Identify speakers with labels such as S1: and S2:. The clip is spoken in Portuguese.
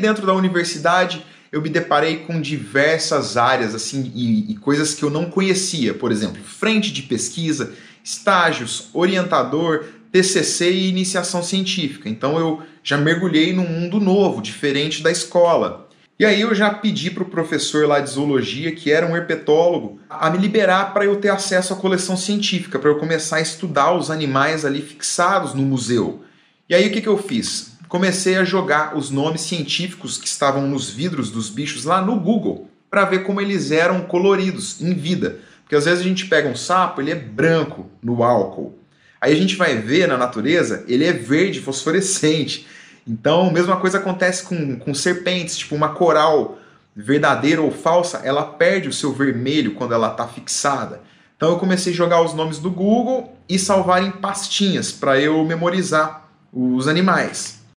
S1: Dentro da universidade, eu me deparei com diversas áreas assim e, e coisas que eu não conhecia, por exemplo, frente de pesquisa, estágios, orientador, TCC e iniciação científica. Então eu já mergulhei num mundo novo, diferente da escola. E aí eu já pedi para o professor lá de zoologia, que era um herpetólogo, a me liberar para eu ter acesso à coleção científica, para eu começar a estudar os animais ali fixados no museu. E aí o que, que eu fiz? Comecei a jogar os nomes científicos que estavam nos vidros dos bichos lá no Google, para ver como eles eram coloridos em vida. Porque às vezes a gente pega um sapo, ele é branco no álcool. Aí a gente vai ver na natureza, ele é verde fosforescente. Então, mesma coisa acontece com, com serpentes, tipo uma coral verdadeira ou falsa, ela perde o seu vermelho quando ela está fixada. Então eu comecei a jogar os nomes do Google e salvar em pastinhas para eu memorizar os animais.